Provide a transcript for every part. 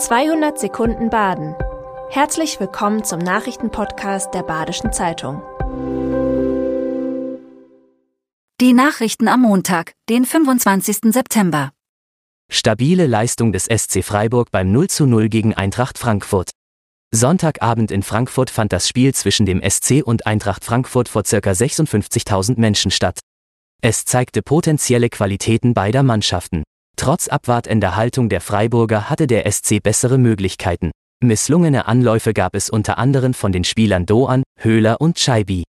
200 Sekunden Baden. Herzlich willkommen zum Nachrichtenpodcast der Badischen Zeitung. Die Nachrichten am Montag, den 25. September. Stabile Leistung des SC Freiburg beim 0 zu 0 gegen Eintracht Frankfurt. Sonntagabend in Frankfurt fand das Spiel zwischen dem SC und Eintracht Frankfurt vor ca. 56.000 Menschen statt. Es zeigte potenzielle Qualitäten beider Mannschaften. Trotz abwartender Haltung der Freiburger hatte der SC bessere Möglichkeiten. Misslungene Anläufe gab es unter anderem von den Spielern Doan, Höhler und Scheibi.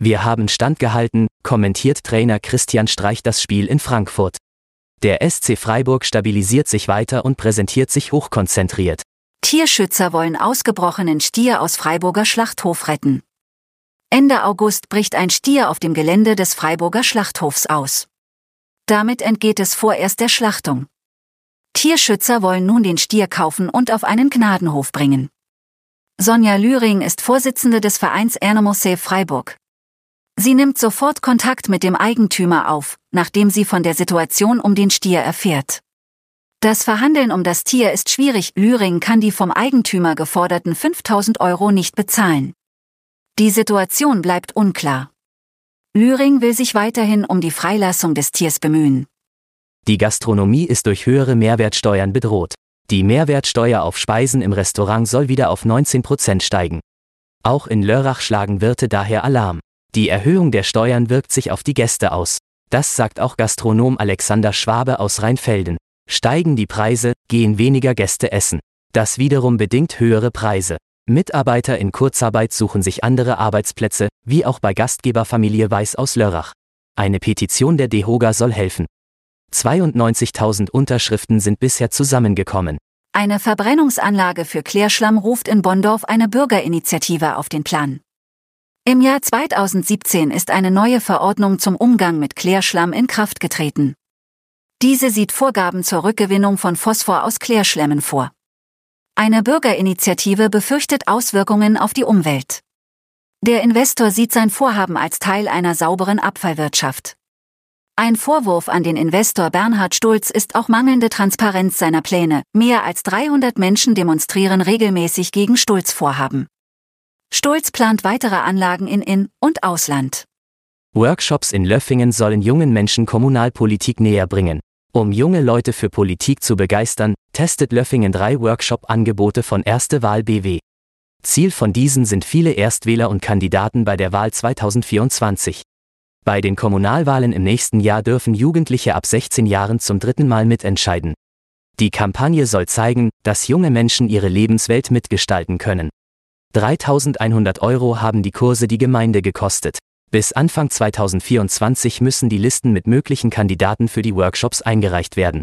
Wir haben standgehalten, kommentiert Trainer Christian Streich das Spiel in Frankfurt. Der SC Freiburg stabilisiert sich weiter und präsentiert sich hochkonzentriert. Tierschützer wollen ausgebrochenen Stier aus Freiburger Schlachthof retten. Ende August bricht ein Stier auf dem Gelände des Freiburger Schlachthofs aus. Damit entgeht es vorerst der Schlachtung. Tierschützer wollen nun den Stier kaufen und auf einen Gnadenhof bringen. Sonja Lühring ist Vorsitzende des Vereins Animal Safe Freiburg. Sie nimmt sofort Kontakt mit dem Eigentümer auf, nachdem sie von der Situation um den Stier erfährt. Das Verhandeln um das Tier ist schwierig, Lühring kann die vom Eigentümer geforderten 5000 Euro nicht bezahlen. Die Situation bleibt unklar. Lühring will sich weiterhin um die Freilassung des Tiers bemühen. Die Gastronomie ist durch höhere Mehrwertsteuern bedroht. Die Mehrwertsteuer auf Speisen im Restaurant soll wieder auf 19 Prozent steigen. Auch in Lörrach schlagen Wirte daher Alarm. Die Erhöhung der Steuern wirkt sich auf die Gäste aus. Das sagt auch Gastronom Alexander Schwabe aus Rheinfelden. Steigen die Preise, gehen weniger Gäste essen. Das wiederum bedingt höhere Preise. Mitarbeiter in Kurzarbeit suchen sich andere Arbeitsplätze, wie auch bei Gastgeberfamilie Weiß aus Lörrach. Eine Petition der DEHOGA soll helfen. 92.000 Unterschriften sind bisher zusammengekommen. Eine Verbrennungsanlage für Klärschlamm ruft in Bonndorf eine Bürgerinitiative auf den Plan. Im Jahr 2017 ist eine neue Verordnung zum Umgang mit Klärschlamm in Kraft getreten. Diese sieht Vorgaben zur Rückgewinnung von Phosphor aus Klärschlämmen vor. Eine Bürgerinitiative befürchtet Auswirkungen auf die Umwelt. Der Investor sieht sein Vorhaben als Teil einer sauberen Abfallwirtschaft. Ein Vorwurf an den Investor Bernhard Stulz ist auch mangelnde Transparenz seiner Pläne. Mehr als 300 Menschen demonstrieren regelmäßig gegen Stulz Vorhaben. Stulz plant weitere Anlagen in In- und Ausland. Workshops in Löffingen sollen jungen Menschen Kommunalpolitik näher bringen. Um junge Leute für Politik zu begeistern, testet Löffingen drei Workshop-Angebote von Erste Wahl BW. Ziel von diesen sind viele Erstwähler und Kandidaten bei der Wahl 2024. Bei den Kommunalwahlen im nächsten Jahr dürfen Jugendliche ab 16 Jahren zum dritten Mal mitentscheiden. Die Kampagne soll zeigen, dass junge Menschen ihre Lebenswelt mitgestalten können. 3100 Euro haben die Kurse die Gemeinde gekostet. Bis Anfang 2024 müssen die Listen mit möglichen Kandidaten für die Workshops eingereicht werden.